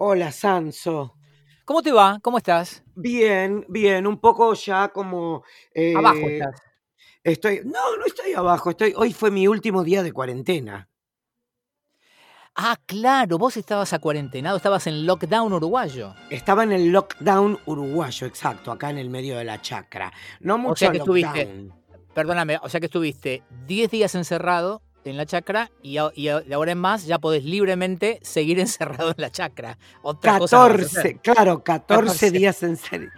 Hola, Sanso. ¿Cómo te va? ¿Cómo estás? Bien, bien, un poco ya como... Abajo eh, estás. estoy... No, no estoy abajo, estoy... Hoy fue mi último día de cuarentena. Ah, claro, vos estabas acuarentenado, estabas en lockdown uruguayo. Estaba en el lockdown uruguayo, exacto, acá en el medio de la chacra. No mucho sea que estuviste-. Perdóname, o sea que estuviste 10 días encerrado en la chacra y, a- y a- de ahora en más ya podés libremente seguir encerrado en la chacra. Otra cosa no vas a hacer. 14, claro, 14 14. días en serio.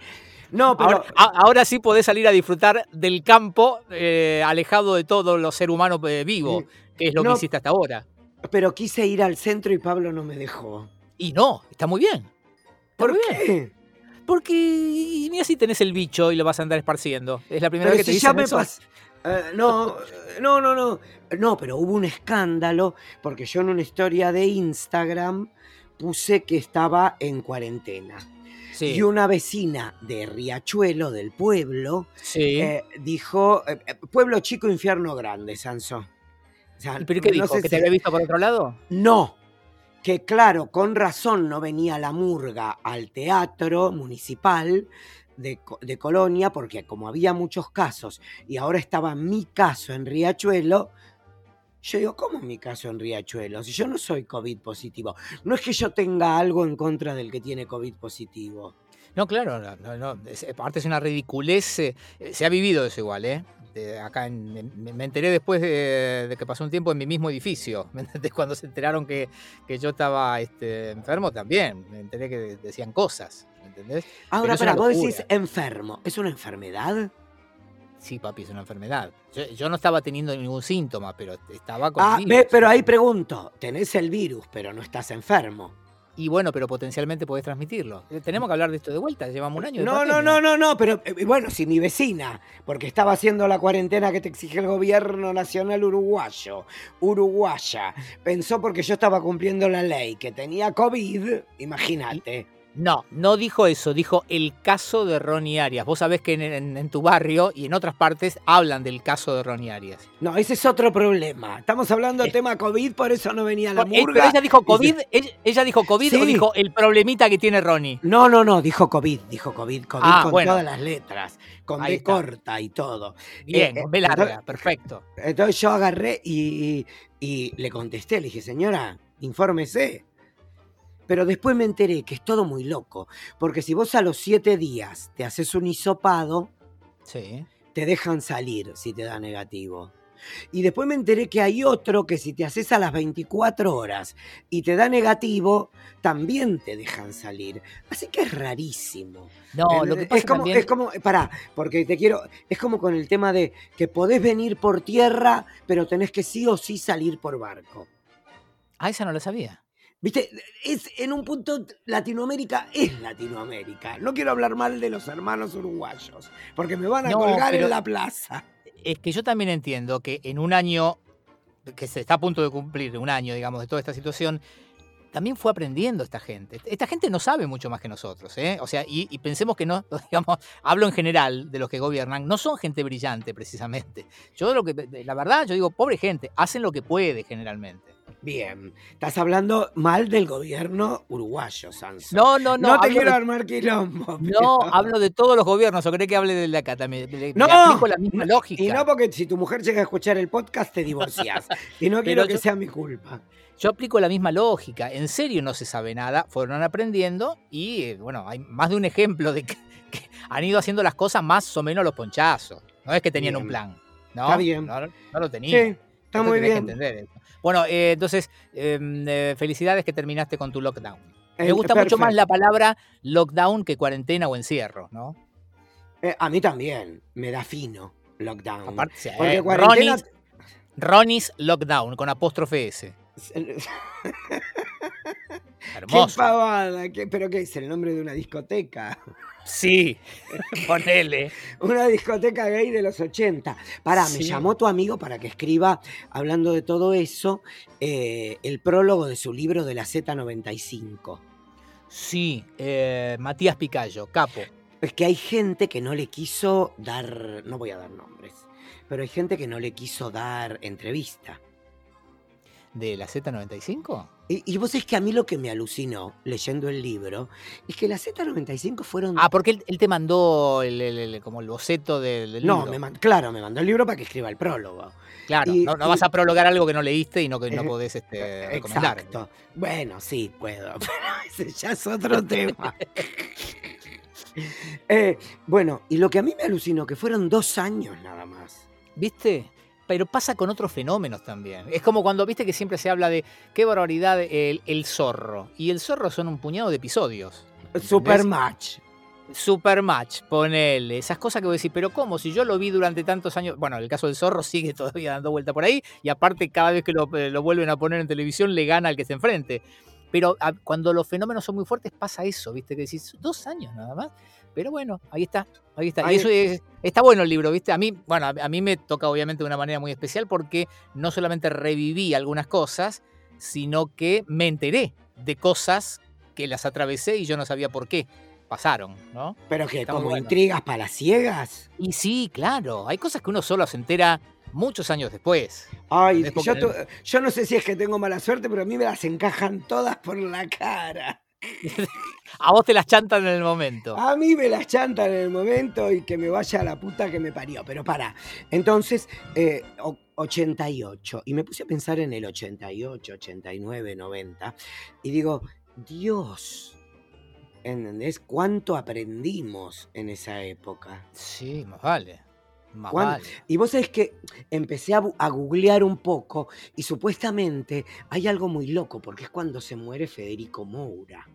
No, pero... Ahora, a- ahora sí podés salir a disfrutar del campo eh, alejado de todo lo ser humano eh, vivo, que es lo No. que hiciste hasta ahora. Pero quise ir al centro y Pablo no me dejó. Y no, está muy bien. Está ¿Por muy bien. qué? Porque ni así tenés el bicho y lo vas a andar esparciendo. Es la primera Pero vez que te dicen ya me eso. Eh, no, no, no, no. No, pero hubo un escándalo porque yo en una historia de Instagram puse que estaba en cuarentena. Sí, Y una vecina de Riachuelo, del pueblo, sí. eh, dijo, eh, pueblo chico, infierno grande, Sanso. O sea, ¿Y ¿Pero qué no dijo? ¿Que si- te había visto por otro lado? No, que claro, con razón no venía la murga al teatro municipal de, Co- de Colonia, porque como había muchos casos y ahora estaba mi caso en Riachuelo, yo digo, ¿cómo mi caso en Riachuelo? Si yo no soy COVID positivo. No es que yo tenga algo en contra del que tiene COVID positivo. No, claro, no, no, no, aparte es una ridiculez. eh, se ha vivido eso igual, ¿eh? Acá me, me enteré después de, que pasó un tiempo en mi mismo edificio. Cuando se enteraron que, que yo estaba este, enfermo también. Me enteré que de- decían cosas. ¿Me entendés? Ahora, pero vos locura. decís enfermo. ¿Es una enfermedad? Sí, papi, es una enfermedad. Yo, yo no estaba teniendo ningún síntoma, pero estaba con Ah, virus. pero ahí pregunto, tenés el virus, pero no estás enfermo. Y bueno, pero potencialmente podés transmitirlo. Eh, Tenemos que hablar de esto de vuelta. Llevamos un año de No, no, no, no, no, pero eh, bueno, si mi vecina, porque estaba haciendo la cuarentena que te exige el gobierno nacional uruguayo, uruguaya, pensó porque yo estaba cumpliendo la ley que tenía COVID, imagínate. No, no dijo eso, dijo el caso de Ronnie Arias. Vos sabés que en, en- en tu barrio y en otras partes hablan del caso de Ronnie Arias. No, ese es otro problema. Estamos hablando de Eh. tema COVID, por eso no venía la Eh, pero murga. ella dijo se- COVID, ella, ella dijo COVID o dijo el problemita que tiene Ronnie. No, no, no, dijo COVID, dijo COVID, COVID Ah, con bueno. todas las letras, con B corta y todo. Bien, Eh, con B larga, entonces- perfecto. Entonces yo agarré y, y le contesté, le dije, señora, infórmese. Pero después me enteré que es todo muy loco, porque si vos a los siete días te haces un hisopado, Sí. te dejan salir si te da negativo. Y después me enteré que hay otro que si te haces a las 24 horas y te da negativo, también te dejan salir. Así que es rarísimo. No, lo que pasa es como, también- es como, pará, porque te quiero, es como con el tema de que podés venir por tierra, pero tenés que sí o sí salir por barco. Ah, esa no la sabía. Viste, es en un punto Latinoamérica es Latinoamérica. No quiero hablar mal de los hermanos uruguayos, porque me van a No, colgar en la plaza. Es que yo también entiendo que en un año, que se está a punto de cumplir, un año, digamos, de toda esta situación, también fue aprendiendo esta gente. Esta gente no sabe mucho más que nosotros, ¿eh? O sea, y, y pensemos que no, digamos, hablo en general de los que gobiernan, no son gente brillante precisamente. Yo lo que, la verdad, yo digo, pobre gente, hacen lo que puede generalmente. Bien, estás hablando mal del gobierno uruguayo, Sanso. No, no, no. No te quiero de- armar quilombo. no, hablo de todos los gobiernos, o cree que hable del de acá también. Le, le No, aplico la misma lógica. Y no porque si tu mujer llega a escuchar el podcast te divorcias. y no quiero Pero que yo- sea mi culpa. Yo aplico la misma lógica. En serio no se sabe nada. Fueron aprendiendo y, eh, bueno, hay más de un ejemplo de que, que han ido haciendo las cosas más o menos los ponchazos. No es que tenían un Bien. plan. ¿no? Está bien. No, no lo tenían. Sí, está Esto muy tenés que bien. entender eso. Bueno, eh, entonces, em, eh, felicidades que terminaste con tu lockdown. Me gusta mucho más la palabra lockdown que cuarentena o encierro, ¿no? Eh, a mí también me da fino lockdown. Aparte, sí, Porque eh, cuarentena... Ronnie's lockdown con apóstrofe S. Qué Hermoso. pavada, qué- pero qué es el nombre de una discoteca. Sí, ponele. Una discoteca gay de los 80. Pará, me llamó tu amigo para que escriba, hablando de todo eso, eh, el prólogo de su libro de la Z95. Sí, eh, Matías Picayo, capo. Es que hay gente que no le quiso dar, no voy a dar nombres, pero hay gente que no le quiso dar entrevista. De la Z95? Y, y vos es que a mí lo que me alucinó leyendo el libro es que la Z95 fueron. Ah, porque él, él te mandó el, el- el- como el boceto del, del no, libro. man- claro, me mandó el libro para que escriba el prólogo. Claro, y- no, no y- vas a prologar algo que no leíste y no, que no Eh, podés este, recomendar. Exacto. Bueno, sí, puedo, pero ese ya es otro tema. Eh, bueno, y lo que a mí me alucinó, que fueron dos años nada más. ¿Viste? Pero pasa con otros fenómenos también. Es como cuando, viste que siempre se habla de qué barbaridad el, el zorro. Y el zorro son un puñado de episodios. Supermatch. Supermatch, ponele. Esas cosas que vos decís, pero ¿cómo? Si yo lo vi durante tantos años. Bueno, el caso del zorro sigue todavía dando vuelta por ahí. Y aparte, cada vez que lo, eh, lo vuelven a poner en televisión, le gana al que se enfrente. Pero a- cuando los fenómenos son muy fuertes, pasa eso, ¿viste? Que decís, dos años nada más. Pero bueno, ahí está, ahí está. Ahí- Y eso es- está bueno el libro, ¿viste? A mí, bueno, a, mí me toca obviamente de una manera muy especial porque no solamente reviví algunas cosas, sino que me enteré de cosas que las atravesé y yo no sabía por qué pasaron, ¿no? Pero que como bueno. intrigas para las ciegas. Y sí, claro, hay cosas que uno solo se entera muchos años después. Ay, yo, tu- yo no sé si es que tengo mala suerte, pero a mí me las encajan todas por la cara. A vos te las chantan en el momento. A mí me las chantan en el momento y que me vaya a la puta que me parió. Pero para, entonces, eh, o- 88. Y me puse a pensar en el 88, 89, 90. Y digo, Dios, ¿entendés? ¿Cuánto aprendimos en esa época? Sí, más vale. Más ¿Cuán- vale. Y vos sabés que empecé a, a googlear un poco y supuestamente hay algo muy loco porque es cuando se muere Federico Moura.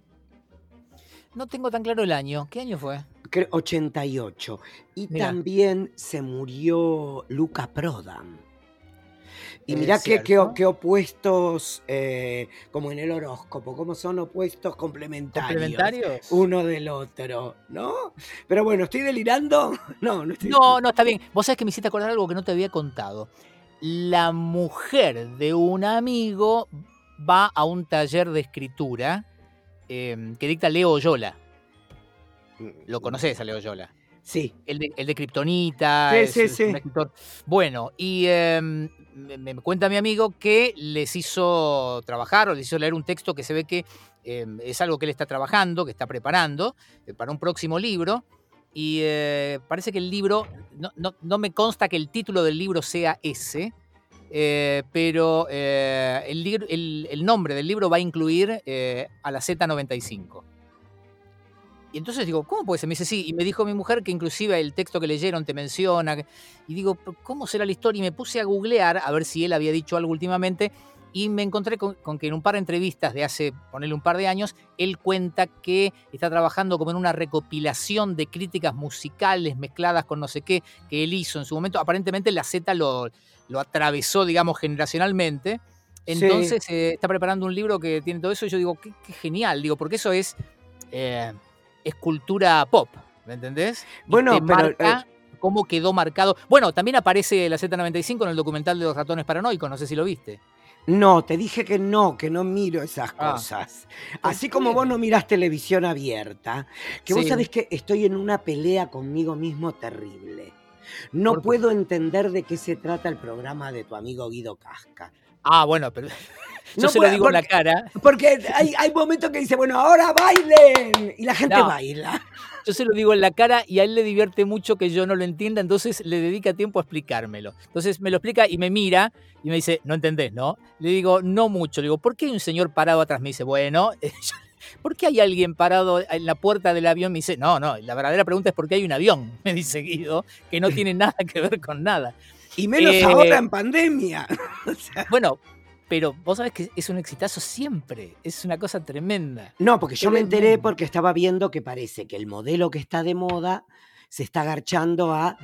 No tengo tan claro el año. ¿Qué año fue? Creo 88. Y Mirá. también se murió Luca Prodan. Y Es mirá qué, qué, opuestos, eh, como en el horóscopo, cómo son opuestos complementarios. ¿Complementarios? Uno del otro, ¿no? Pero bueno, ¿estoy delirando? No, no estoy. No, no, está bien. Vos sabés que me hiciste acordar algo que no te había contado. La mujer de un amigo va a un taller de escritura eh, que dicta Leo Oyola. Lo conoces a Leo Oyola. Sí. El de, el de Kryptonita. Sí, sí, sí. Bueno, y eh, me, cuenta mi amigo que les hizo trabajar o les hizo leer un texto que se ve que eh, es algo que él está trabajando, que está preparando eh, para un próximo libro. Y eh, parece que el libro, no, no- no me consta que el título del libro sea ese, eh, pero el, el- el nombre del libro va a incluir a la Z95. Y entonces digo, ¿cómo puede ser? Me dice, sí. Y me dijo mi mujer que inclusive el texto que leyeron te menciona. Y digo, "¿Pero ¿cómo será la historia? Y me puse a googlear a ver si él había dicho algo últimamente. Y me encontré con, con que en un par de entrevistas de hace, ponerle un par de años, él cuenta que está trabajando como en una recopilación de críticas musicales mezcladas con no sé qué que él hizo en su momento. Aparentemente la Z lo, lo atravesó, digamos, generacionalmente. Sí. Entonces eh, está preparando un libro que tiene todo eso y yo digo, qué, qué genial, digo, porque eso es, eh, es cultura pop, ¿me entendés? Y Bueno, te pero, marca cómo quedó marcado. Bueno, también aparece la Z95 en el documental de los ratones paranoicos, no sé si lo viste. No, te dije que no, que no miro esas Ah. cosas. ¿Por Así como vos no mirás televisión abierta, que vos sabés que estoy en una pelea conmigo mismo terrible. No puedo entender de qué se trata el programa de tu amigo Guido Casca. Ah, bueno, pero yo No se lo digo en la cara. Porque hay, hay momentos que dice, bueno, ahora bailen. Y la gente No. baila. Yo se lo digo en la cara y a él le divierte mucho que yo no lo entienda, entonces le dedica tiempo a explicármelo. Entonces me lo explica y me mira y me dice, no entendés, ¿no? Le digo, no mucho. Le digo, ¿por qué hay un señor parado atrás? Me dice, bueno, ¿por qué hay alguien parado en la puerta del avión? Me dice, no, no, la verdadera pregunta es por qué hay un avión, me dice Guido, que no tiene nada que ver con nada. Y menos Eh, ahora en pandemia. O sea, Bueno, pero vos sabés que es un exitazo siempre, es una cosa tremenda. no, porque yo me enteré porque estaba viendo que parece que el modelo que está de moda se está agarchando a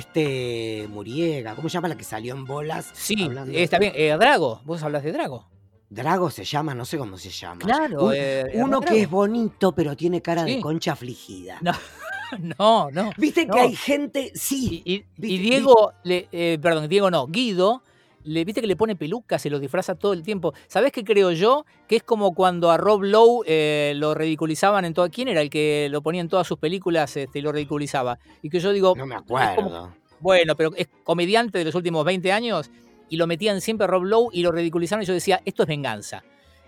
Celeste Muriega. ¿Cómo se llama la que salió en bolas? Sí, hablando- eh, está bien. Eh, Drago, vos hablas de Drago. Drago se llama, no sé cómo se llama. Claro. Un- eh, Uno Drago. que es bonito, pero tiene cara de concha afligida. No, no, no. Viste no. que hay gente, sí. Y, y- y Viste- Diego, le, eh, perdón, Diego no, Guido, le, viste que le pone pelucas, se lo disfraza todo el tiempo. ¿Sabés qué creo yo? Que es como cuando a Rob Lowe eh, lo ridiculizaban en todo. ¿Quién era el que lo ponía en todas sus películas este, y lo ridiculizaba? Y que yo digo, No me como- acuerdo. bueno, pero es comediante de los últimos 20 años. y lo metían siempre a Rob Lowe y lo ridiculizaron y yo decía, esto es venganza.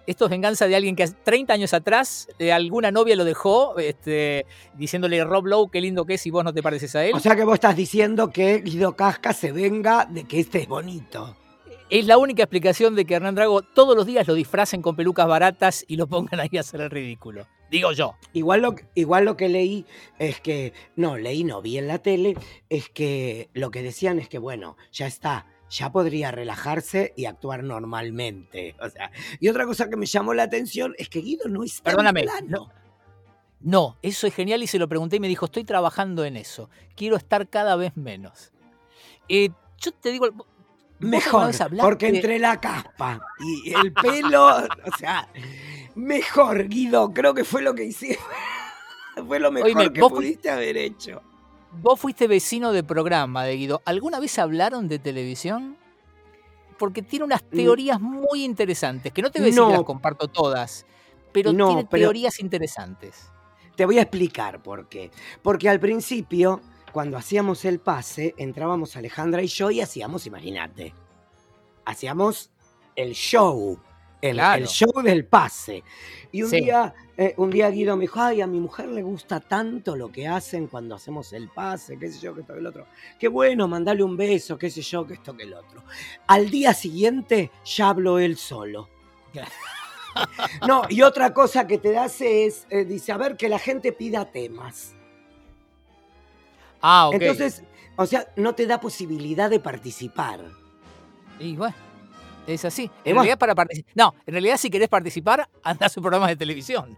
Esto es venganza de alguien que 30 años atrás de alguna novia lo dejó este, diciéndole Rob Lowe, qué lindo que es y vos no te pareces a él. O sea que vos estás diciendo que Guido Casca se venga de que este es bonito. Es la única explicación de que Hernán Drago todos los días lo disfracen con pelucas baratas y lo pongan ahí a hacer el ridículo. Digo yo. Igual lo, igual lo que leí es que, no, leí, no, vi en la tele, es que lo que decían es que, bueno, ya está, ya podría relajarse y actuar normalmente. O sea, y otra cosa que me llamó la atención es que Guido no está Perdóname, no. No, eso es genial y se lo pregunté y me dijo, estoy trabajando en eso, quiero estar cada vez menos. Eh, yo te digo, Mejor, porque entre la caspa y el pelo, o sea, mejor, Guido, creo que fue lo que hiciste. fue lo mejor que pudiste haber hecho. Vos fuiste vecino de programa de Guido. ¿Alguna vez hablaron de televisión? Porque tiene unas mm. teorías muy interesantes, que no te voy a decir que las comparto todas, pero tiene teorías interesantes. Te voy a explicar por qué. Porque al principio cuando hacíamos el pase, entrábamos Alejandra y yo y hacíamos, imagínate, hacíamos el show, el, show del pase. Y un, día, eh, un día Guido me dijo, ay, a mi mujer le gusta tanto lo que hacen cuando hacemos el pase, qué sé yo, que esto, que el otro. Qué bueno, mandale un beso, qué sé yo, que esto, que el otro. Al día siguiente ya habló él solo. No, y otra cosa que te hace es, eh, dice, a ver, que la gente pida temas. Ah, ok. Entonces, o sea, no te da posibilidad de participar. Y bueno, es así. En realidad, para participar. No, en realidad, si querés participar, anda a su programa de televisión.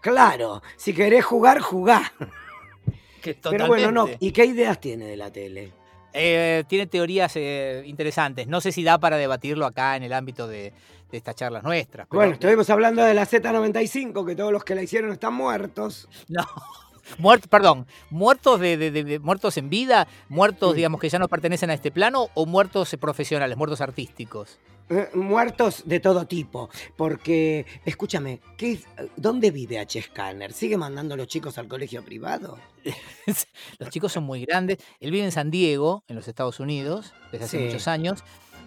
Claro, si querés jugar, jugá. Pero bueno, no. ¿Y qué ideas tiene de la tele? Eh, tiene teorías eh, interesantes. No sé si da para debatirlo acá en el ámbito de, estas charlas nuestras. Bueno, estuvimos hablando de la Z95, que todos los que la hicieron están muertos. No. Muertos, perdón, muertos de, muertos en vida, muertos, digamos, que ya no pertenecen a este plano, o muertos profesionales, muertos artísticos. Eh, muertos de todo tipo, porque, escúchame, ¿qué, ¿dónde vive H. Scanner? ¿Sigue mandando a los chicos al colegio privado? los chicos son muy grandes. Él vive en San Diego, en los Estados Unidos, desde hace muchos años.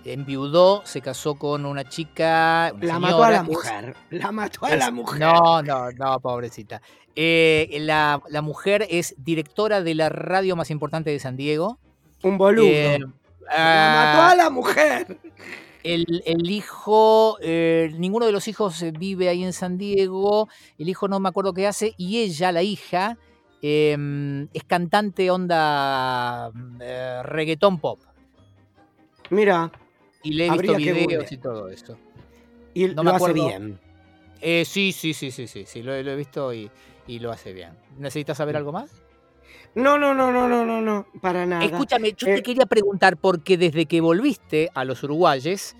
Enviudó, se casó con una chica. la mató a la mujer. La mató a la mujer. No, no, no, pobrecita. Eh, la, mujer es directora de la radio más importante de San Diego. Un boludo. Eh, la mató a la mujer. El, hijo, eh, ninguno de los hijos vive ahí en San Diego. El hijo no me acuerdo qué hace. Y ella, la hija, em, es cantante onda reggaetón pop. Mira. Y le he visto videos y todo eso. Y no lo me hace bien. sí, sí, sí, sí, sí, sí, lo he visto y, y lo hace bien. ¿Necesitas saber algo más? No, no, no, no, no, no, no, para nada. Escúchame, yo te eh, quería preguntar, porque desde que volviste a los uruguayes,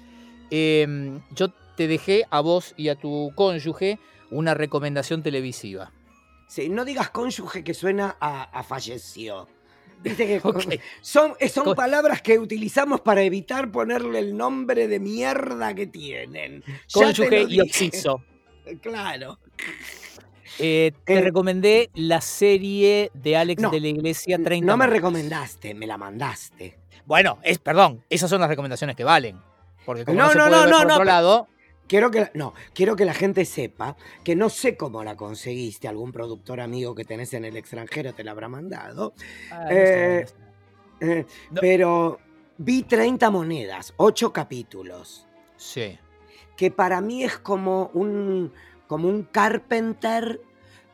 em, yo te dejé a vos y a tu cónyuge una recomendación televisiva. Sí, no digas cónyuge que suena a, falleció. Viste que son, son palabras que utilizamos para evitar ponerle el nombre de mierda que tienen. Cónyuge y oxiso. Claro. Eh, te recomendé la serie de Alex de la Iglesia 30. No me recomendaste, me la mandaste. Bueno, es, perdón, esas son las recomendaciones que valen. Porque como no, no, no, no, por otro lado. Quiero que, no, quiero que la gente sepa que no sé cómo la conseguiste. Algún productor amigo que tenés en el extranjero te la habrá mandado. Ah, eh, eh, pero vi 30 monedas, 8 capítulos. Sí. Que para mí es como un, como un Carpenter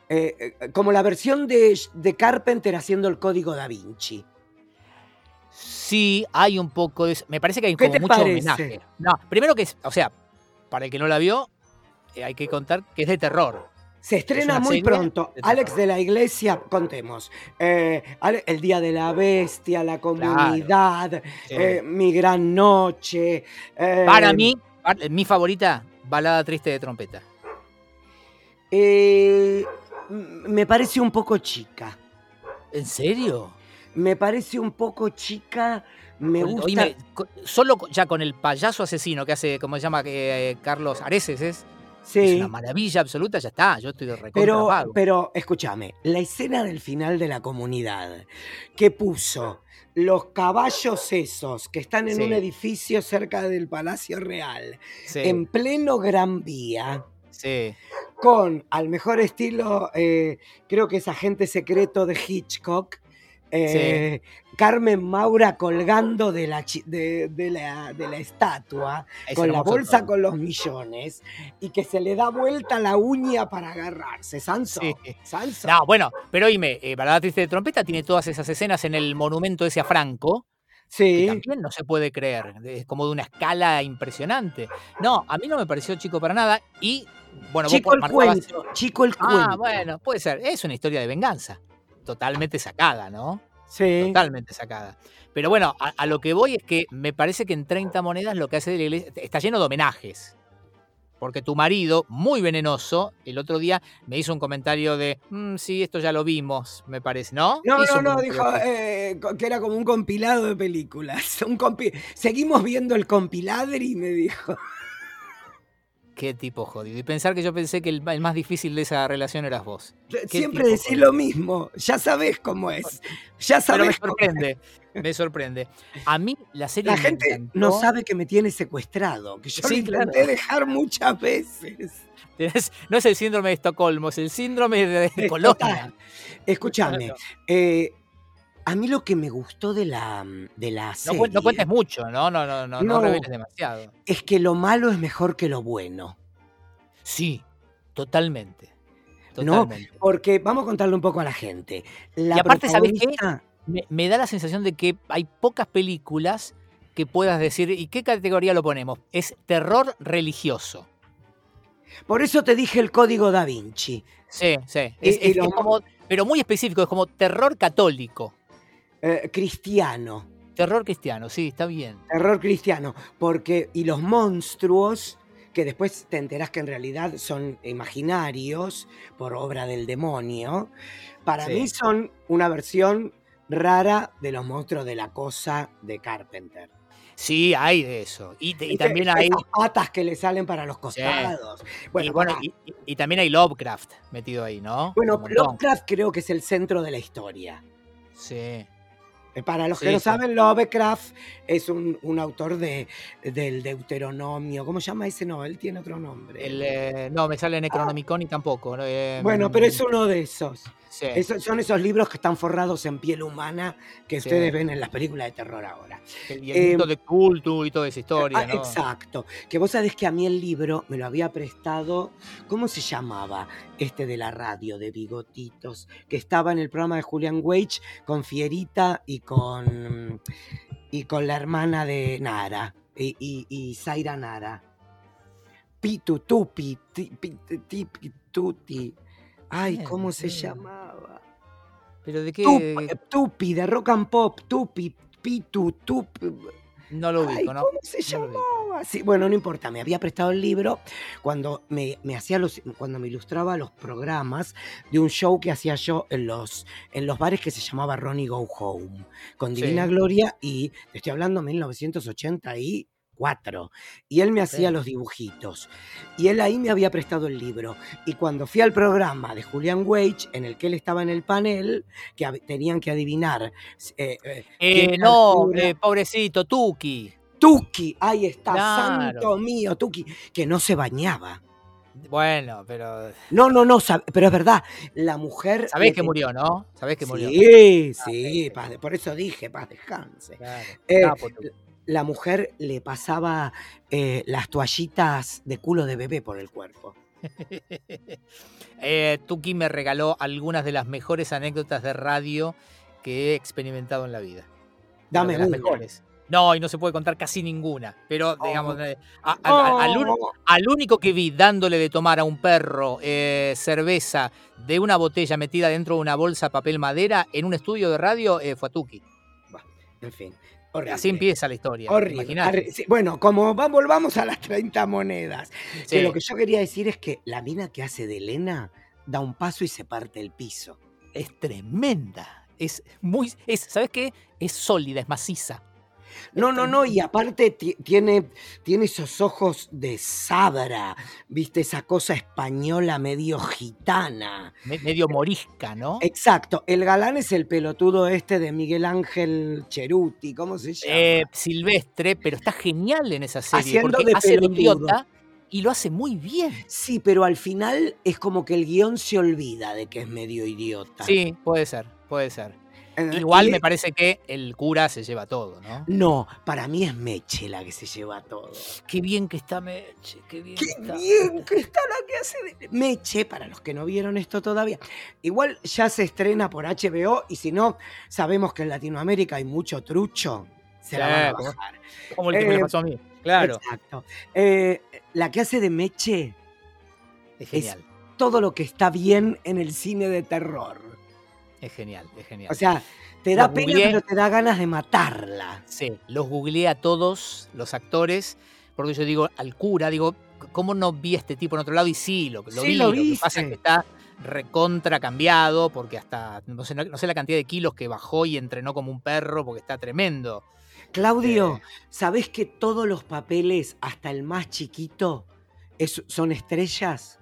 eh, como la versión de, Carpenter haciendo el código da Vinci. Sí, hay un poco de eso. Me parece que hay como mucho homenaje. No, primero que es, o sea, para el que no la vio, eh, hay que contar que es de terror. Se estrena muy pronto. Alex de la Iglesia, contemos. el Día de la Bestia, La Comunidad, Mi Gran Noche. para mí, mi favorita, Balada Triste de Trompeta. Eh, me parece un poco chica. ¿En serio? Me parece un poco chica. Me gusta. solo ya con el payaso asesino que hace, como se llama, eh, Carlos Areces, ¿es? Sí. Es una maravilla absoluta, ya está, yo estoy de Pero, pero escúchame, la escena del final de la comunidad que puso los caballos esos que están en un edificio cerca del Palacio Real, Sí, en pleno Gran Vía, sí. con al mejor estilo, eh, creo que es agente secreto de Hitchcock, eh, Carmen Maura colgando de la, chi- de, de la, de la estatua, Es con la bolsa todo. con los millones, y que se le da vuelta la uña para agarrarse. Sanso, Sí. Sanso. No, bueno, pero oíme, eh, Balada Triste de Trompeta tiene todas esas escenas en el monumento ese a Franco, que sí, también no se puede creer, es como de una escala impresionante. No, a mí no me pareció chico para nada y, bueno, chico vos el marcabas... cuento, chico el Ah, cuento. bueno, puede ser, es una historia de venganza, totalmente sacada, ¿no? Sí. Totalmente sacada. Pero bueno, a, a lo que voy es que me parece que en 30 monedas lo que hace de la iglesia está lleno de homenajes. Porque tu marido, muy venenoso, el otro día me hizo un comentario de, "Mm, sí, esto ya lo vimos, me parece, ¿no? No, Hizo no, no, dijo eh, que era como un compilado de películas. Un compi- Seguimos viendo el compiladri, me dijo. Qué tipo jodido. Y pensar que yo pensé que el, el más difícil de esa relación eras vos. Siempre decís jodido. lo mismo, ya sabés cómo es. Ya Pero me sabés cómo es. sorprende, me sorprende. A mí la serie La me gente encantó. no sabe que me tiene secuestrado, que yo lo Sí, intenté claro. dejar muchas veces. No es el síndrome de Estocolmo, es el síndrome de, de Colonia. Escúchame, eh, a mí lo que me gustó de la, de la No, serie no cuentes mucho, ¿no? No, no, no, no, No. reveles demasiado. es que lo malo es mejor que lo bueno. Sí, totalmente. No, Totalmente. Porque vamos a contarle un poco a la gente. La Y aparte, ¿sabés qué? protagonista- Me, me da la sensación de que hay pocas películas que puedas decir, ¿y qué categoría lo ponemos? Es terror religioso. Por eso te dije el código da Vinci. Sí, sí. Y- Es, y es- lo es como, pero muy específico, es como terror católico. Eh, cristiano. Terror cristiano, sí, está bien. Terror cristiano. Porque, y los monstruos, que después te enterás que en realidad son imaginarios por obra del demonio, para Sí. mí son una versión rara de los monstruos de la cosa de Carpenter. Sí, hay de eso. Y, también hay. Esas patas que le salen para los costados. Bueno, y, bueno, y, también hay Lovecraft metido ahí, ¿no? Bueno. Lovecraft creo que es el centro de la historia. Sí. Eh, Para los que no sí. saben, Lovecraft es un, un autor de, del Deuteronomio. ¿Cómo se llama ese? No, él tiene otro nombre. El, eh, no, me sale Necronomicon y tampoco. Eh, bueno, pero es uno de esos. sí. Esos- son esos libros que están forrados en piel humana que ustedes ven en las películas de terror ahora. El, y el eh, mito de culto y toda esa historia, Ah, ¿no? Exacto. Que vos sabés que a mí el libro me lo había prestado, ¿cómo se llamaba? Este de la radio, de bigotitos, que estaba en el programa de Julian Wage con Fierita y con, y con la hermana de Nara, y, y, y Zaira Nara. Pitu, tupi, ti- pi- ti- pi- tuti. Ay, ¿cómo se llamaba? Pero de qué. Tup- tupi, de rock and pop, tupi, pitu, tup. No lo Ay, ubico, ¿no? ¿Cómo se No llamaba? Sí, bueno, no importa, me había prestado el libro cuando me, me hacía los, cuando me ilustraba los programas de un show que hacía yo en los, en los bares que se llamaba Ronnie Go Home, con Sí. Divina Gloria y te estoy hablando de 1984. Y él me hacía los dibujitos. Y él ahí me había prestado el libro. Y cuando fui al programa de Julian Wage, en el que él estaba en el panel, que tenían que adivinar. eh, eh, Eh, ¿Qué no, pobrecito, Tuki. Tuki, ahí está, Claro. santo mío, Tuki, que no se bañaba. Bueno, pero. No, no, no, pero es verdad, la mujer... Sabés que murió, ¿no? Sabés que murió. Sí, sí, sí. paz de- por eso dije, paz descanse. Claro. Eh. La mujer le pasaba eh, las toallitas de culo de bebé por el cuerpo. Eh, Tuki me regaló algunas de las mejores anécdotas de radio que he experimentado en la vida. Dame de las mejores. No, y no se puede contar casi ninguna. Pero, digamos, Oh. eh, a- a- a- al, uni- Oh, al único que vi dándole de tomar a un perro eh, cerveza de una botella metida dentro de una bolsa papel madera en un estudio de radio eh, fue a Tuki. en fin, horrible. Así empieza la historia. Horrible. sí, Bueno, como va- volvamos a las 30 monedas. Que lo que yo quería decir es que la mina que hace de Elena da un paso y se parte el piso. Es tremenda. Es muy. Es, ¿Sabes qué? Es sólida, es maciza. No, no, no, y aparte tiene, tiene esos ojos de sabra, viste, esa cosa española medio gitana. medio morisca, ¿no? Exacto, el galán es el pelotudo este de Miguel Ángel Cheruti, ¿cómo se llama? Eh, silvestre, pero está genial en esa serie, porque de hace de idiota y lo hace muy bien. Sí, pero al final es como que el guion se olvida de que es medio idiota. Sí, puede ser, puede ser. Igual me parece que el cura se lleva todo, ¿no? No, para mí es Meche la que se lleva todo. Qué bien que está Meche, qué bien. Qué que está. bien que está la que hace de... Meche, para los que no vieron esto todavía. Igual ya se estrena por HBO y si no, sabemos que en Latinoamérica hay mucho trucho. Se la van a bajar. Como el que me eh, pasó a mí, claro. Exacto. Eh, la que hace de Meche es genial. todo lo que está bien en el cine de terror. Es genial, es genial. O sea, te da pena, pero te da ganas de matarla. Sí, los googleé a todos los actores, porque yo digo, al cura, digo, ¿cómo no vi a este tipo en otro lado? Y sí, lo, lo vi. Lo, que pasa es que está recontra cambiado, porque hasta, no sé, no sé la cantidad de kilos que bajó y entrenó como un perro, porque está tremendo. Claudio, eh, ¿sabés que todos los papeles, hasta el más chiquito, son estrellas?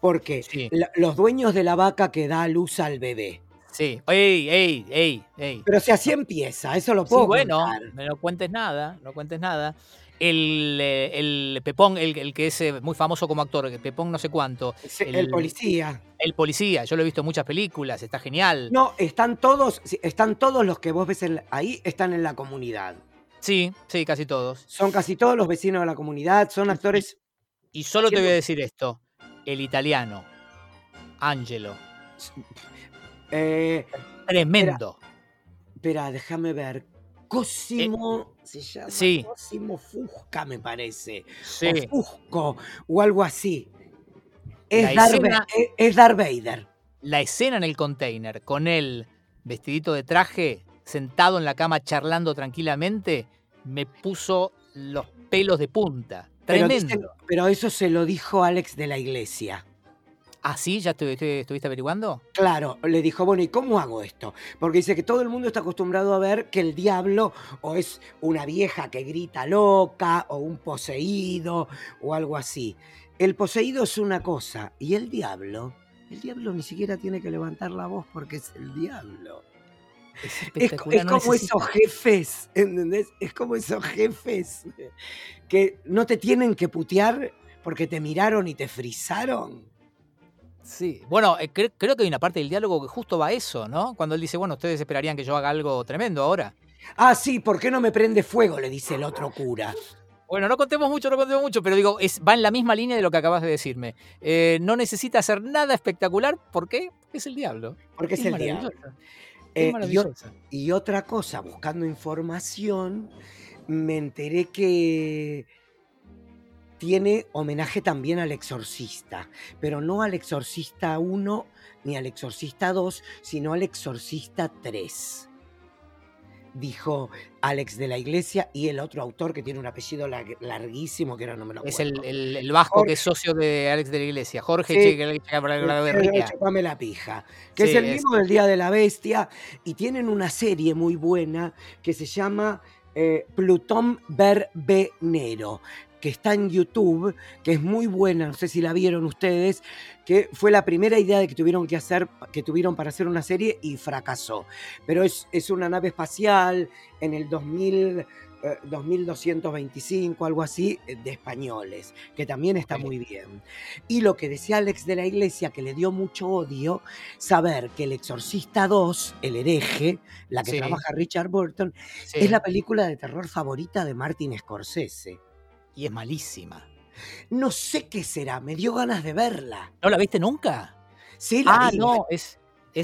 Porque los dueños de la vaca que da luz al bebé, Sí, ey, ey, ey, ey. Pero si así empieza, eso lo puedo sí, bueno, no cuentes nada, no cuentes nada. El, eh, el Pepón, el, que es eh, muy famoso como actor, el Pepón no sé cuánto. El, policía. El policía, yo lo he visto en muchas películas, está genial. No, están todos, están todos los que vos ves ahí, están en la comunidad. Sí, sí, casi todos. Son casi todos los vecinos de la comunidad, son actores. Y solo te voy a decir esto: el italiano, Angelo. Eh, Tremendo. Espera, déjame ver. Cosimo, eh, se llama sí. Cosimo Fusca, me parece. Sí. O Fusco, o algo así. Es, Darth, Vader. La escena en el container con él vestidito de traje, sentado en la cama charlando tranquilamente, me puso los pelos de punta. Tremendo. pero eso se lo dijo Alex de la iglesia. ¿Ah, sí? ¿Ya estuviste, averiguando? Claro, le dijo, bueno, ¿y cómo hago esto? Porque dice que todo el mundo está acostumbrado a ver que el diablo o es una vieja que grita loca o un poseído o algo así. El poseído es una cosa y el diablo, el diablo ni siquiera tiene que levantar la voz porque es el diablo. Es, es, como esos jefes, ¿entendés? Es como esos jefes que no te tienen que putear porque te miraron y te frizaron. Sí, bueno, eh, creo que hay una parte del diálogo que justo va a eso, ¿no? Cuando él dice, bueno, ustedes esperarían que yo haga algo tremendo ahora. Ah, sí, ¿por qué no me prende fuego? Le dice el otro cura. Bueno, no contemos mucho, no contemos mucho, pero digo, es, va en la misma línea de lo que acabas de decirme. Eh, no necesita hacer nada espectacular, ¿por qué? Porque es el diablo. Porque es, el diablo. Eh, y, y otra cosa, buscando información, me enteré que tiene homenaje también al exorcista, pero no al exorcista 1 ni al exorcista 2, sino al exorcista 3. Dijo Alex de la Iglesia y el otro autor que tiene un apellido larguísimo que ahora no me lo acuerdo. Es el, vasco que es socio de Alex de la Iglesia, Jorge sí, Chupame la pija, que es el mismo del Día de la Bestia y tienen una serie muy buena que se llama eh, Plutón Verbenero, que está en YouTube, que es muy buena, no sé si la vieron ustedes, que fue la primera idea que tuvieron que hacer, que tuvieron para hacer una serie y fracasó. Pero es, es una nave espacial en el 2000, 2225, eh, algo así, eh, de españoles, que también está muy bien. Y lo que decía Alex de la Iglesia, que le dio mucho odio, saber que El Exorcista 2, El hereje, la que trabaja Richard Burton, es la película de terror favorita de Martin Scorsese y es malísima. No sé qué será, me dio ganas de verla. ¿No la viste nunca? Sí, la ah, no, es,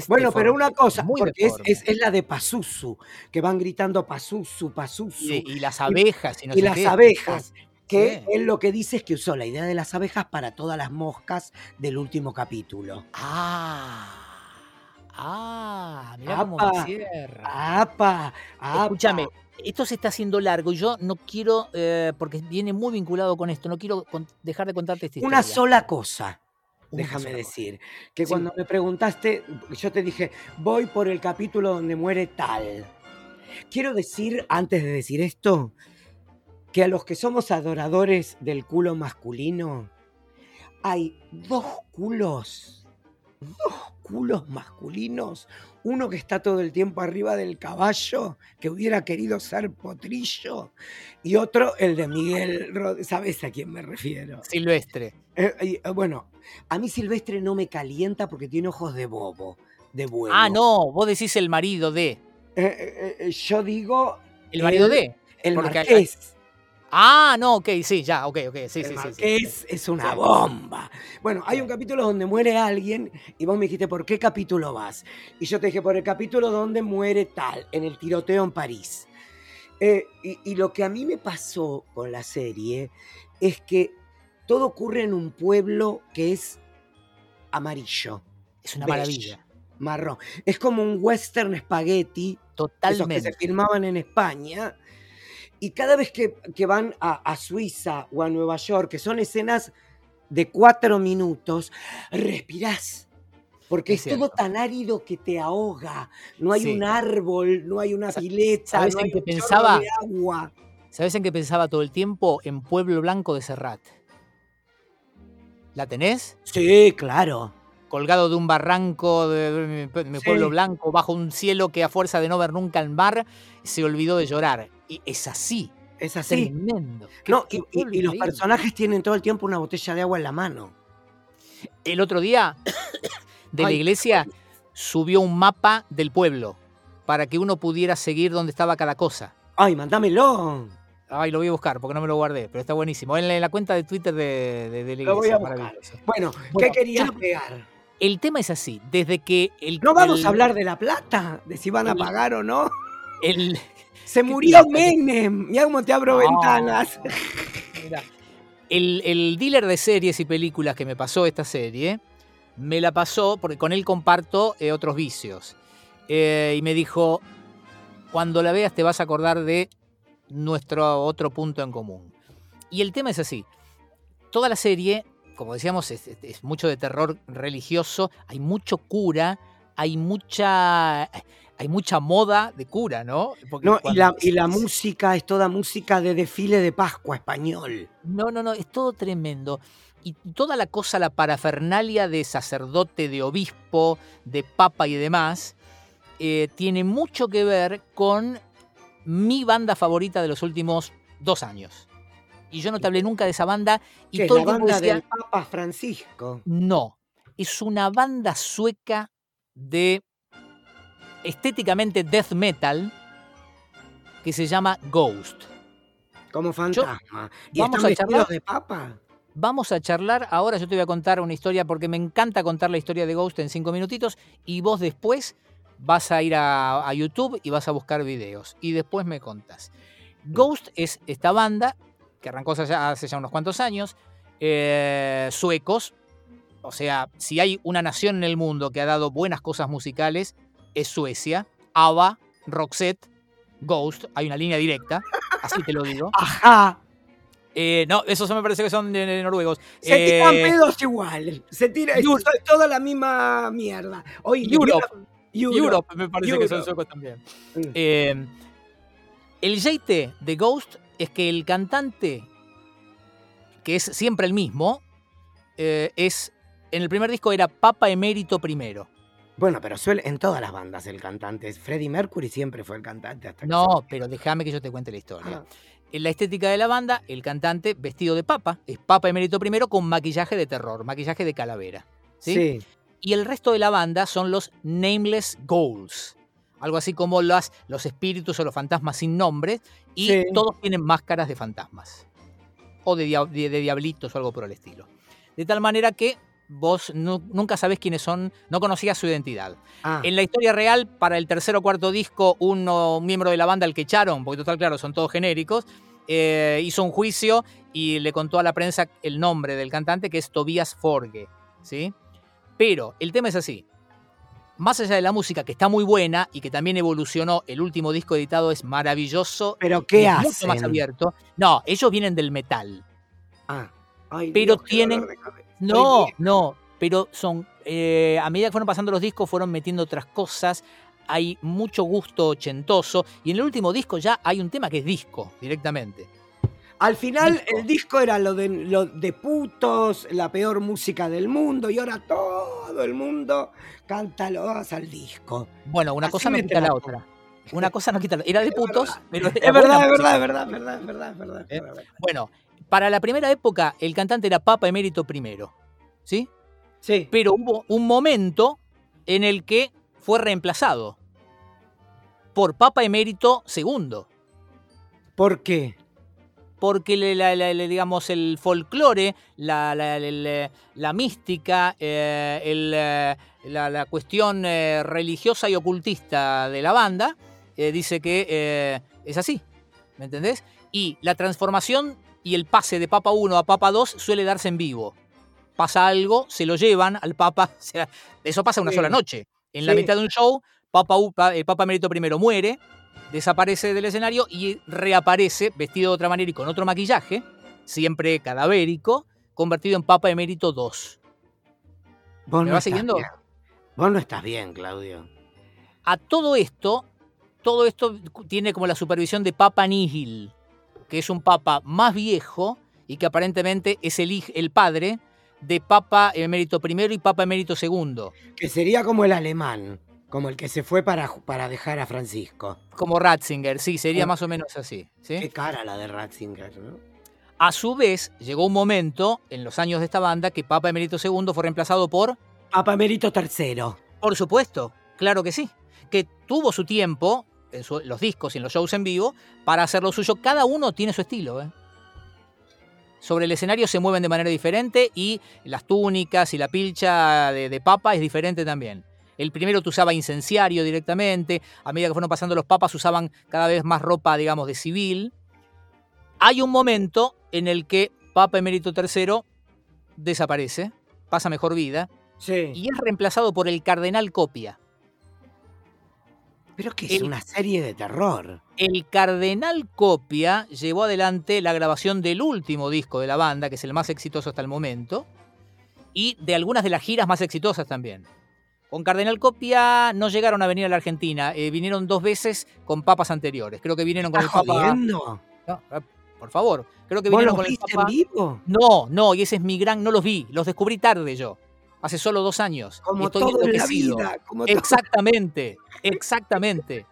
bueno, pero una cosa, porque es, la de Pazuzu, que van gritando Pazuzu, Pazuzu. Y, las abejas. Y, las abejas, que él lo que dice es que usó la idea de las abejas para todas las moscas del último capítulo. Ah. Ah, mira cómo me cierra. Apa, Escúchame, esto se está haciendo largo y yo no quiero, eh, porque viene muy vinculado con esto, no quiero dejar de contarte esta historia. Una sola cosa, déjame decir, que cuando me preguntaste, yo te dije, voy por el capítulo donde muere tal. Quiero decir, antes de decir esto, que a los que somos adoradores del culo masculino, hay dos culos, dos culos masculinos, uno que está todo el tiempo arriba del caballo, que hubiera querido ser potrillo, y otro el de Miguel Rodríguez, ¿sabes a quién me refiero? Silvestre. Eh, eh, bueno, a mí Silvestre no me calienta porque tiene ojos de bobo, de huevo. Ah, no, vos decís el marido de. Eh, yo digo... El marido de. El marqués. Ah, no, ok, sí, ya, ok, ok, sí, sí, sí, Es, es una bomba. Bueno, hay un capítulo donde muere alguien y vos me dijiste, ¿por qué capítulo vas? Y yo te dije, por el capítulo donde muere tal, en el tiroteo en París. Eh, y, lo que a mí me pasó con la serie es que todo ocurre en un pueblo que es amarillo. Es una maravilla. Marrón. Es como un western spaghetti. Totalmente. Esos que se filmaban en España y cada vez que, van a, Suiza o a Nueva York, que son escenas de cuatro minutos, respirás. Porque es, todo tan árido que te ahoga. No hay un árbol, no hay una pileta, ¿sabes no en hay pensaba, de agua. ¿Sabes en qué pensaba todo el tiempo? En Pueblo Blanco de Serrat. ¿La tenés? Sí, claro. Colgado de un barranco de, mi pueblo blanco, bajo un cielo que a fuerza de no ver nunca el mar, se olvidó de llorar y es así. Es así. Tremendo. No, y, los personajes tienen todo el tiempo una botella de agua en la mano. El otro día de la iglesia subió un mapa del pueblo para que uno pudiera seguir dónde estaba cada cosa. Ay, mándamelo. Ay, lo voy a buscar porque no me lo guardé, pero está buenísimo. En la, cuenta de Twitter de, la iglesia. Lo voy a buscar. Bueno, ¿qué querías pegar? El tema es así, desde que el... No vamos a hablar de la plata, de si van a pagar o no. El, se murió Menem. Mira cómo te abro ventanas. El, dealer de series y películas que me pasó esta serie, me la pasó porque con él comparto eh, otros vicios. Eh, y me dijo, cuando la veas te vas a acordar de nuestro otro punto en común. Y el tema es así. Toda la serie, como decíamos, es mucho de terror religioso, hay mucho cura, hay mucha hay mucha moda de cura, ¿no? no y, la, música es toda música de desfile de Pascua español. No, no, no, es todo tremendo. Y toda la cosa, la parafernalia de sacerdote, de obispo, de papa y demás, eh, tiene mucho que ver con mi banda favorita de los últimos dos años. Y yo no te hablé nunca de esa banda. Y todo la banda del Papa Francisco? No, es una banda sueca de estéticamente death metal que se llama Ghost. Como fantasma. ¿Y vamos a charlar de papa? Vamos a charlar. Ahora yo te voy a contar una historia porque me encanta contar la historia de Ghost en cinco minutitos y vos después vas a ir a, YouTube y vas a buscar videos y después me contas. Mm. Ghost es esta banda que arrancó hace ya, unos cuantos años, eh, suecos. O sea, si hay una nación en el mundo que ha dado buenas cosas musicales, es Suecia, ABBA, Roxette, Ghost, hay una línea directa, así te lo digo. Ajá. Eh, no, esos me parece que son de, noruegos. Se tiran eh, pedos igual. Se tira, es toda la misma mierda. Hoy, Europe, Europe, me parece que son suecos también. Mm. Eh, el JT de Ghost es que el cantante, que es siempre el mismo, es en el primer disco era Papa Emérito primero. Bueno, pero suele en todas las bandas el cantante. Freddie Mercury siempre fue el cantante hasta No, pero déjame que yo te cuente la historia. Ah. En la estética de la banda, el cantante vestido de papa, es papa emérito primero con maquillaje de terror, maquillaje de calavera. ¿sí? Y el resto de la banda son los Nameless Ghouls. Algo así como las, los espíritus o los fantasmas sin nombre. Y todos tienen máscaras de fantasmas. O de, de diablitos o algo por el estilo. De tal manera que vos nunca sabés quiénes son, no conocías su identidad. Ah. En la historia real, para el tercer o cuarto disco, uno, un miembro de la banda al que echaron, porque total, claro, son todos genéricos, eh, hizo un juicio y le contó a la prensa el nombre del cantante, que es Tobias Forge. ¿sí? Pero el tema es así. Más allá de la música, que está muy buena y que también evolucionó, el último disco editado es maravilloso. ¿Pero qué es Mucho más abierto. No, ellos vienen del metal. Ah. pero tienen, no, no, pero son. Eh, a medida que fueron pasando los discos, fueron metiendo otras cosas. hay mucho gusto ochentoso y en el último disco ya hay un tema que es disco directamente. Al final el disco era lo de, lo de putos, la peor música del mundo y ahora todo el mundo canta los al disco. Bueno, una Así cosa no me quita la otra. Una cosa no quita la Era de Es putos, verdad. pero Es verdad, es verdad, es verdad, es verdad, es verdad, es verdad, ¿Eh? es verdad. Bueno, para la primera época el cantante era Papa Emérito primero, ¿sí? Sí. Pero hubo un momento en el que fue reemplazado por Papa Emérito segundo. ¿Por qué? Porque le- la- la- la- digamos el folclore, la, la mística, eh, el, eh, la, cuestión eh, religiosa y ocultista de la banda, eh, dice que eh, es así, ¿me entendés? Y la transformación y el pase de Papa 1 a Papa 2 suele darse en vivo. Pasa algo, se lo llevan al Papa, eso pasa una Sí. sola noche. En la mitad de un show, Papa, Papa Emérito I muere, desaparece del escenario y reaparece vestido de otra manera y con otro maquillaje, siempre cadavérico, convertido en Papa Emérito II. Vos ¿Me no siguiendo? bien. Vos no estás bien, Claudio. A todo esto, todo esto tiene como la supervisión de Papa Nihil, que es un papa más viejo y que aparentemente es el, el padre de Papa Emérito I y Papa Emérito II, Que sería como el alemán, como el que se fue para, para dejar a Francisco. como Ratzinger, sí, sería más o menos así. ¿sí? Qué cara la de Ratzinger, ¿no? A su vez, llegó un momento en los años de esta banda que Papa Emérito II fue reemplazado por Papa Emérito III. Por supuesto, claro que sí. Que tuvo su tiempo, en su- los discos y en los shows en vivo, para hacer lo suyo. Cada uno tiene su estilo. ¿eh? Sobre el escenario se mueven de manera diferente y las túnicas y la pilcha de, de papa es diferente también. El primero te usaba incenciario directamente, a medida que fueron pasando los papas usaban cada vez más ropa, digamos, de civil. Hay un momento en el que Papa Emérito III desaparece, pasa mejor vida, Sí. y es reemplazado por el cardenal Copia. Pero que es el- una serie de terror. El cardenal Copia llevó adelante la grabación del último disco de la banda, que es el más exitoso hasta el momento, y de algunas de las giras más exitosas también. Con Cardenal Copia no llegaron a venir a la Argentina, eh, vinieron dos veces con papas anteriores. Creo que vinieron con el ¿Estás papa. No, eh, por favor, creo que ¿Vos vinieron los con el viste papa. en vivo? No, no, y ese es mi gran. No los vi, los descubrí tarde yo. Hace solo dos años. y Como estoy todo en la vida. Como todo- Exactamente, exactamente.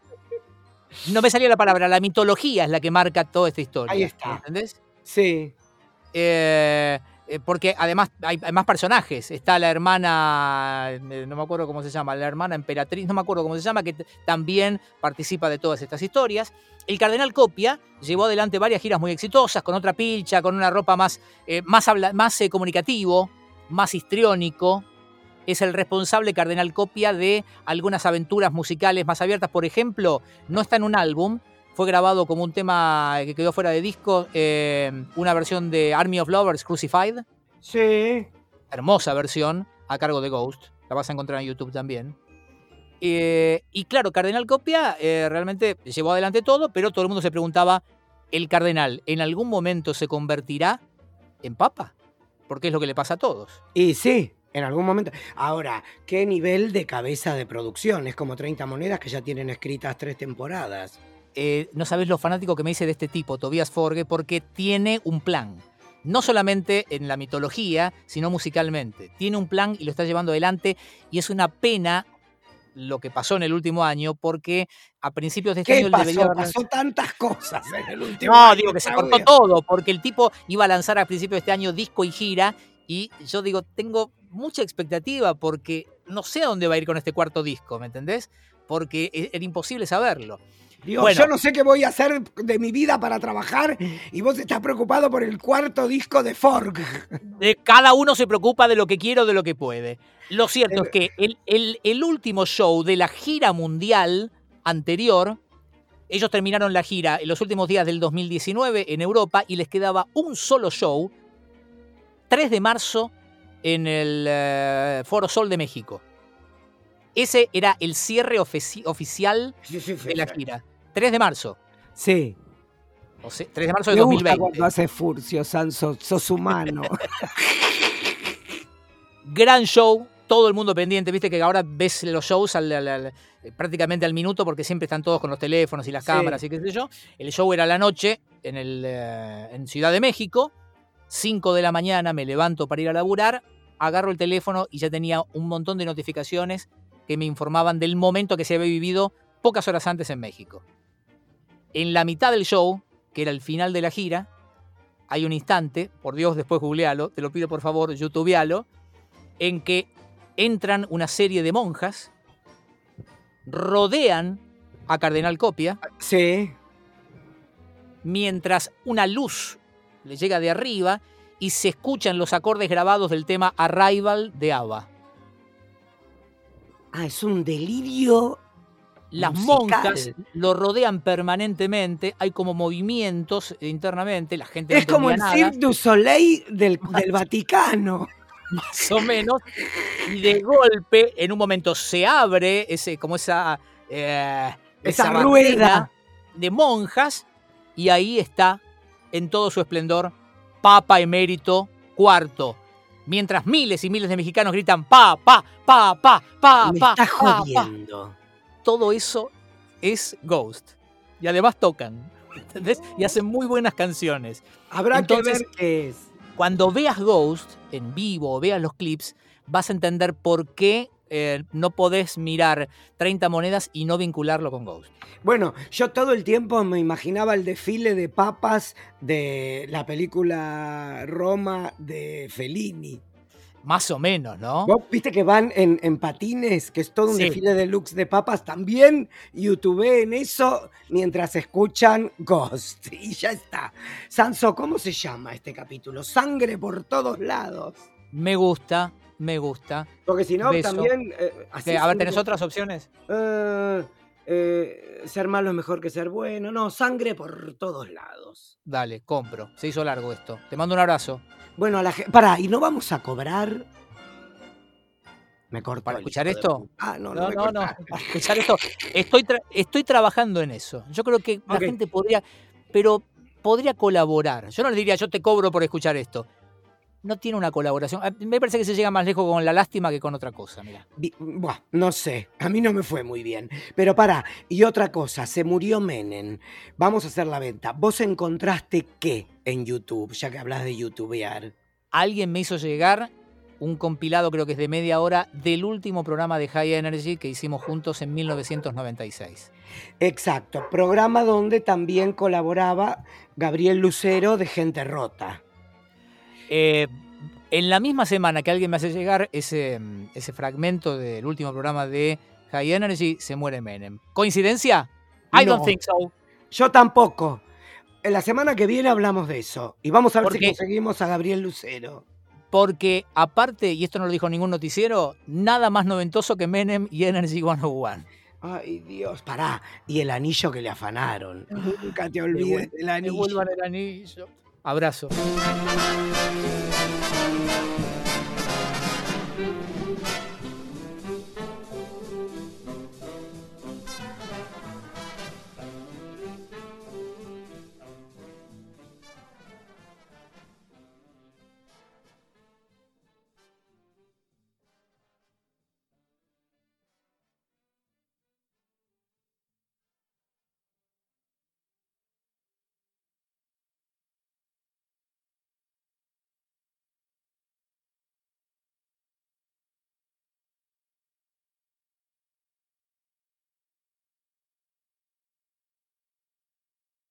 No me salía la palabra, la mitología es la que marca toda esta historia. Ahí está. ¿Entendés? Sí. Eh, porque además hay, más personajes. Está la hermana, eh, no me acuerdo cómo se llama, la hermana emperatriz, no me acuerdo cómo se llama, que también participa de todas estas historias. El cardenal Copia llevó adelante varias giras muy exitosas, con otra pilcha, con una ropa más, eh, más, habla- más eh, comunicativo, más histriónico. Es el responsable cardenal Copia de algunas aventuras musicales más abiertas. Por ejemplo, no está en un álbum, fue grabado como un tema que quedó fuera de disco, eh, una versión de Army of Lovers Crucified, Sí. hermosa versión, a cargo de Ghost, la vas a encontrar en YouTube también. Eh, y claro, Cardenal Copia eh, realmente llevó adelante todo, pero todo el mundo se preguntaba, ¿el cardenal en algún momento se convertirá en papa? Porque es lo que le pasa a todos. Y sí, en algún momento. Ahora, ¿qué nivel de cabeza de producción? Es como 30 monedas que ya tienen escritas tres temporadas. Eh, no sabes lo fanático que me dice de este tipo, Tobias Forge, porque tiene un plan. No solamente en la mitología, sino musicalmente. Tiene un plan y lo está llevando adelante y es una pena lo que pasó en el último año porque a principios de este ¿Qué año él debería pasó? haber Pasó tantas cosas en el último No, año, digo que se cortó todo, porque el tipo iba a lanzar a principios de este año disco y gira, y yo digo, tengo mucha expectativa porque no sé a dónde va a ir con este cuarto disco, ¿me entendés? Porque e- era imposible saberlo. Digo, Bueno. yo no sé qué voy a hacer de mi vida para trabajar y vos estás preocupado por el cuarto disco de Fork. Eh, Cada uno se preocupa de lo que quiere o de lo que puede. Lo cierto es que el, el- el último show de la gira mundial anterior, ellos terminaron la gira en los últimos días del 2019 en Europa y les quedaba un solo show, 3 de marzo, en el eh, Foro Sol de México. Ese era el cierre ofici- oficial Sí, sí, sí, de la gira. 3 de marzo. Sí. O sea, 3 de marzo de Me gusta 2020. cuando haces furcio, Sanso. Sos humano. Gran show, todo el mundo pendiente, viste que ahora ves los shows al- al- al- eh, prácticamente al minuto porque siempre están todos con los teléfonos y las Sí. cámaras y qué sé yo. El show era a la noche en, el, eh, en Ciudad de México, 5 de la mañana me levanto para ir a laburar, agarro el teléfono y ya tenía un montón de notificaciones que me informaban del momento que se había vivido pocas horas antes en México. En la mitad del show, que era el final de la gira, hay un instante, por Dios, después googlealo, te lo pido por favor, youtubealo, en que entran una serie de monjas, rodean a Cardenal Copia, Sí. mientras una luz le llega de arriba y se escuchan los acordes grabados del tema Arrival de ABBA. Ah, es un delirio. Las Musical. monjas lo rodean permanentemente, hay como movimientos internamente, la gente no Es como el nada. Cirque du Soleil del, del Vaticano. más o menos, y de golpe, en un momento se abre ese, como esa, eh, Esa rueda. de monjas, y ahí está, en todo su esplendor, Papa Emérito IV. Mientras miles y miles de mexicanos gritan pa, pa, pa, pa, pa, Me pa, está pa, pa. Todo eso es Ghost. Y además tocan. ¿Entendés? Y hacen muy buenas canciones. Habrá Entonces- que ver qué es. cuando veas Ghost en vivo o veas los clips, vas a entender por qué eh, no podés mirar 30 monedas y no vincularlo con Ghost. Bueno, yo todo el tiempo me imaginaba el desfile de papas de la película Roma de Fellini. Más o menos, ¿no? Vos viste que van en, en patines, que es todo un Sí. desfile deluxe de papas. También en eso mientras escuchan Ghost. Y ya está. Sanso, ¿cómo se llama este capítulo? Sangre por todos lados. Me gusta, me gusta. Porque si no, Beso. también. eh, así a ver, ¿tenés otras opciones? Eh, eh, ser malo es mejor que ser bueno. No, sangre por todos lados. Dale, compro. Se hizo largo esto. Te mando un abrazo. Bueno, a la gente. Pará, ¿y no vamos a cobrar? Me cortó. ¿Para escuchar de esto? Ah, no, no, No, me no, no. cortaste. Para escuchar esto. Estoy, tra- estoy trabajando en eso. Yo creo que la gente podría, pero podría colaborar. Yo no le diría, yo te cobro por escuchar esto. No tiene una colaboración. Ah, Me parece que se llega más lejos con la lástima que con otra cosa, mira. Buah, no sé, a mí no me fue muy bien. Pero pará, y otra cosa, se murió Menem. Vamos a hacer la venta. ¿Vos encontraste qué en YouTube, ya que hablas de youtubear? Alguien me hizo llegar un compilado, creo que es de media hora, del último programa de High Energy que hicimos juntos en 1996. Exacto, programa donde también colaboraba Gabriel Lucero de Gente Rota. Eh, en la misma semana que alguien me hace llegar ese, ese fragmento del último programa de High Energy, se muere Menem. ¿Coincidencia? I don't think so. Yo tampoco. En la semana que viene hablamos de eso. Y vamos a ver si conseguimos a Gabriel Lucero. Porque aparte, y esto no lo dijo ningún noticiero, nada más noventoso que Menem y Energy 101. Ay, Dios, pará. Y el anillo que le afanaron. Nunca te olvides del Me anillo. vuelvan el anillo. Abrazo.